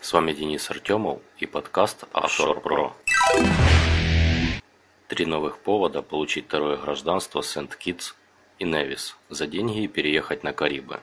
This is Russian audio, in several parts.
с вами Денис Артемов и подкаст Offshore Pro. Три новых повода получить второе гражданство Сент-Китс и Невис за деньги и переехать на Карибы.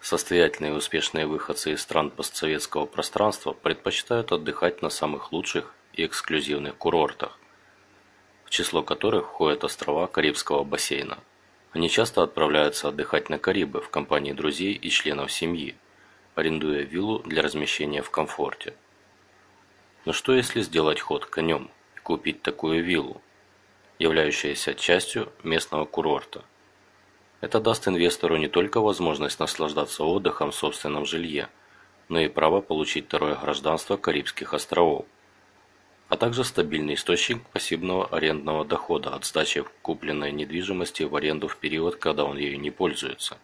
Состоятельные и успешные выходцы из стран постсоветского пространства предпочитают отдыхать на самых лучших и эксклюзивных курортах, в число которых входят острова Карибского бассейна. Они часто отправляются отдыхать на Карибы в компании друзей и членов семьи, арендуя виллу для размещения в комфорте. Но что если сделать ход конем и купить такую виллу, являющуюся частью местного курорта? Это даст инвестору не только возможность наслаждаться отдыхом в собственном жилье, но и право получить второе гражданство Карибских островов, а также стабильный источник пассивного арендного дохода от сдачи купленной недвижимости в аренду в период, когда он ею не пользуется.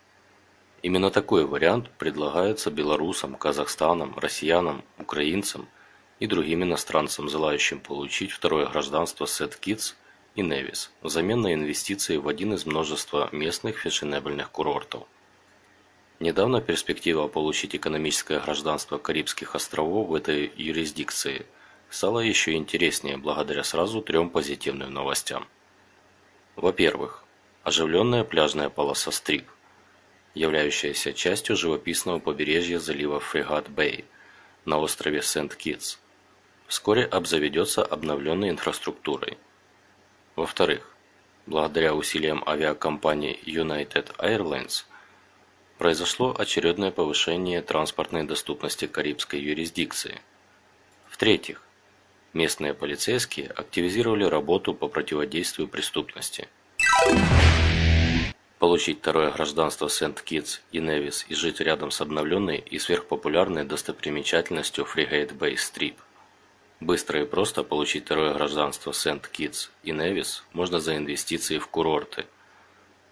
Именно такой вариант предлагается белорусам, казахстанам, россиянам, украинцам – и другим иностранцам, желающим получить второе гражданство Сет-Китс и Невис взамен на инвестиции в один из множества местных фешенебельных курортов. Недавно перспектива получить экономическое гражданство Карибских островов в этой юрисдикции стала еще интереснее благодаря сразу трем позитивным новостям. Во-первых, оживленная пляжная полоса Стрип, являющаяся частью живописного побережья залива Фрегат-Бэй на острове Сент-Китс – вскоре обзаведется обновленной инфраструктурой. Во-вторых, благодаря усилиям авиакомпании United Airlines произошло очередное повышение транспортной доступности карибской юрисдикции. В-третьих, местные полицейские активизировали работу по противодействию преступности. Получить второе гражданство Сент-Китс и Невис и жить рядом с обновленной и сверхпопулярной достопримечательностью Фригейт Бэй Стрип – Быстро и просто получить второе гражданство Сент-Китс и Невис можно за инвестиции в курорты,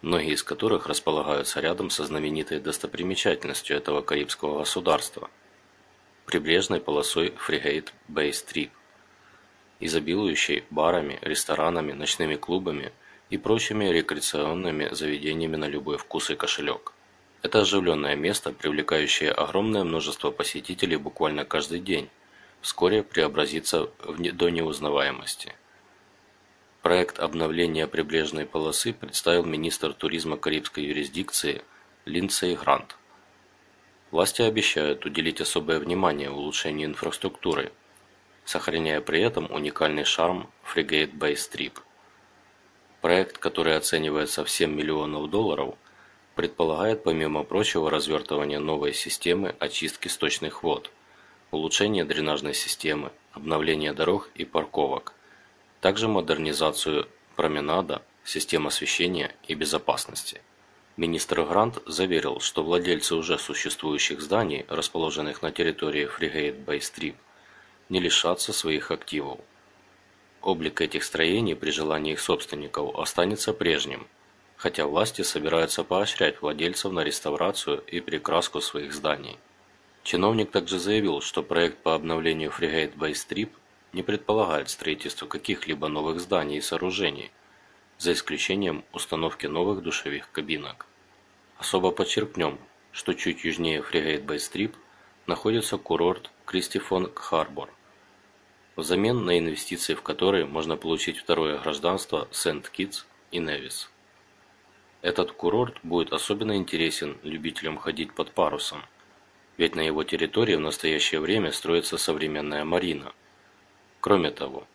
многие из которых располагаются рядом со знаменитой достопримечательностью этого карибского государства – прибрежной полосой Фригейт Бэй Стрип, изобилующей барами, ресторанами, ночными клубами и прочими рекреационными заведениями на любой вкус и кошелек. Это оживленное место, привлекающее огромное множество посетителей буквально каждый день, вскоре преобразится в не, до неузнаваемости. Проект обновления прибрежной полосы представил министр туризма Карибской юрисдикции Линдсей Грант. Власти обещают уделить особое внимание улучшению инфраструктуры, сохраняя при этом уникальный шарм Фригейт Бэй Стрип. Проект, который оценивается в 7 миллионов долларов, предполагает помимо прочего развертывание новой системы очистки сточных вод – улучшение дренажной системы, обновление дорог и парковок, также модернизацию променада, систем освещения и безопасности. Министр Грант заверил, что владельцы уже существующих зданий, расположенных на территории Фригейт Байстрип, не лишатся своих активов. Облик этих строений при желании их собственников останется прежним, хотя власти собираются поощрять владельцев на реставрацию и перекраску своих зданий. Чиновник также заявил, что проект по обновлению Фригейт Байстрип не предполагает строительство каких-либо новых зданий и сооружений, за исключением установки новых душевых кабинок. Особо подчеркнем, что чуть южнее Фригейт Байстрип находится курорт Кристифон Харбор, взамен на инвестиции в который можно получить второе гражданство Сент-Китс и Невис. Этот курорт будет особенно интересен любителям ходить под парусом – ведь на его территории в настоящее время строится современная марина. Кроме того,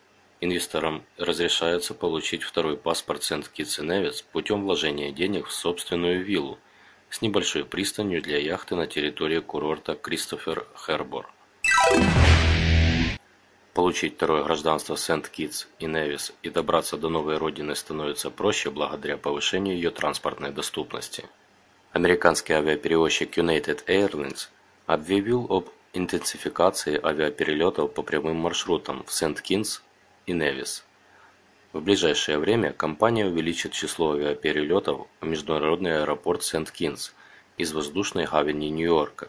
инвесторам разрешается получить второй паспорт Сент-Китс-и-Невис путем вложения денег в собственную виллу с небольшой пристанью для яхты на территории курорта Кристофер Хербор. Получить второе гражданство Сент-Китс и Невис и добраться до новой родины становится проще благодаря повышению ее транспортной доступности. Американский авиаперевозчик United Airlines объявил об интенсификации авиаперелетов по прямым маршрутам в Сент-Китс и Невис. В ближайшее время компания увеличит число авиаперелетов в международный аэропорт Сент-Китс из воздушной гавани Нью-Йорка,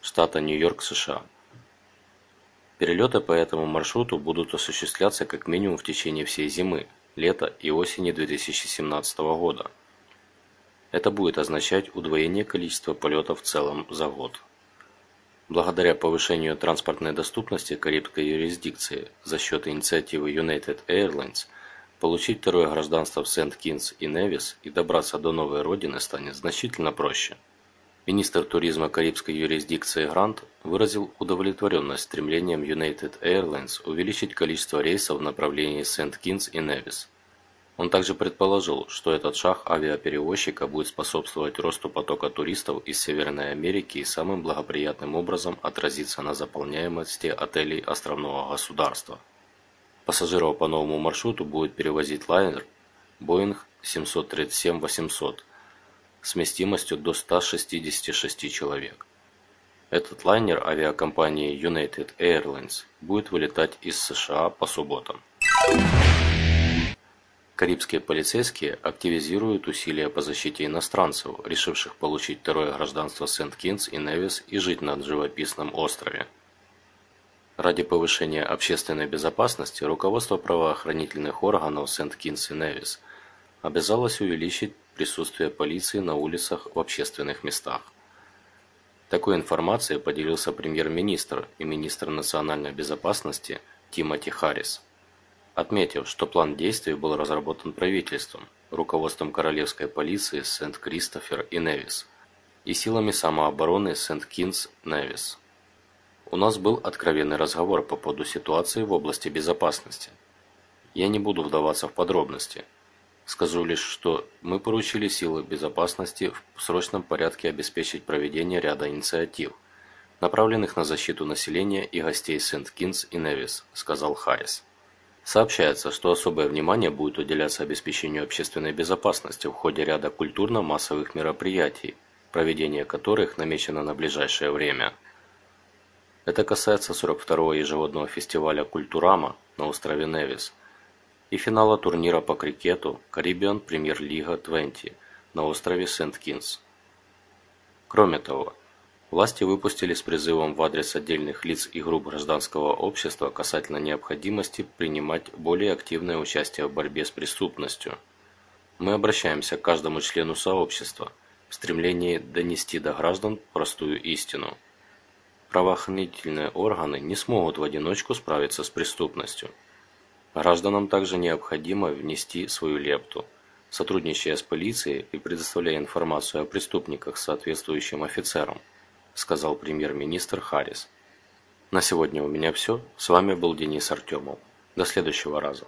штата Нью-Йорк, США. Перелеты по этому маршруту будут осуществляться как минимум в течение всей зимы, лета и осени 2017 года. Это будет означать удвоение количества полетов в целом за год. Благодаря повышению транспортной доступности карибской юрисдикции за счет инициативы United Airlines получить второе гражданство в Сент-Китс и Невис и добраться до новой родины станет значительно проще. Министр туризма карибской юрисдикции Грант выразил удовлетворенность стремлением United Airlines увеличить количество рейсов в направлении Сент-Китс и Невис. Он также предположил, что этот шаг авиаперевозчика будет способствовать росту потока туристов из Северной Америки и самым благоприятным образом отразиться на заполняемости отелей островного государства. Пассажиров по новому маршруту будет перевозить лайнер Boeing 737-800 с вместимостью до 166 человек. Этот лайнер авиакомпании United Airlines будет вылетать из США по субботам. Карибские полицейские активизируют усилия по защите иностранцев, решивших получить второе гражданство Сент-Китс и Невис и жить на живописном острове. Ради повышения общественной безопасности руководство правоохранительных органов Сент-Китс и Невис обязалось увеличить присутствие полиции на улицах в общественных местах. Такой информацией поделился премьер-министр и министр национальной безопасности Тимоти Харрис, отметив, что план действий был разработан правительством, руководством королевской полиции Сент-Кристофер и Невис и силами самообороны Сент-Китс-Невис. У нас был откровенный разговор по поводу ситуации в области безопасности. Я не буду вдаваться в подробности – Скажу лишь, что мы поручили силы безопасности в срочном порядке обеспечить проведение ряда инициатив, направленных на защиту населения и гостей Сент-Кинс и Невис, сказал Харрис. Сообщается, что особое внимание будет уделяться обеспечению общественной безопасности в ходе ряда культурно-массовых мероприятий, проведение которых намечено на ближайшее время. Это касается 42-го ежегодного фестиваля «Культурама» на острове Невис – и финала турнира по крикету Caribbean Premier League 20 на острове Сент-Кинс. Кроме того, власти выпустили с призывом в адрес отдельных лиц и групп гражданского общества касательно необходимости принимать более активное участие в борьбе с преступностью. Мы обращаемся к каждому члену сообщества в стремлении донести до граждан простую истину. Правоохранительные органы не смогут в одиночку справиться с преступностью. Гражданам также необходимо внести свою лепту, сотрудничая с полицией и предоставляя информацию о преступниках соответствующим офицерам, сказал премьер-министр Харрис. На сегодня у меня все. С вами был Денис Артемов. До следующего раза.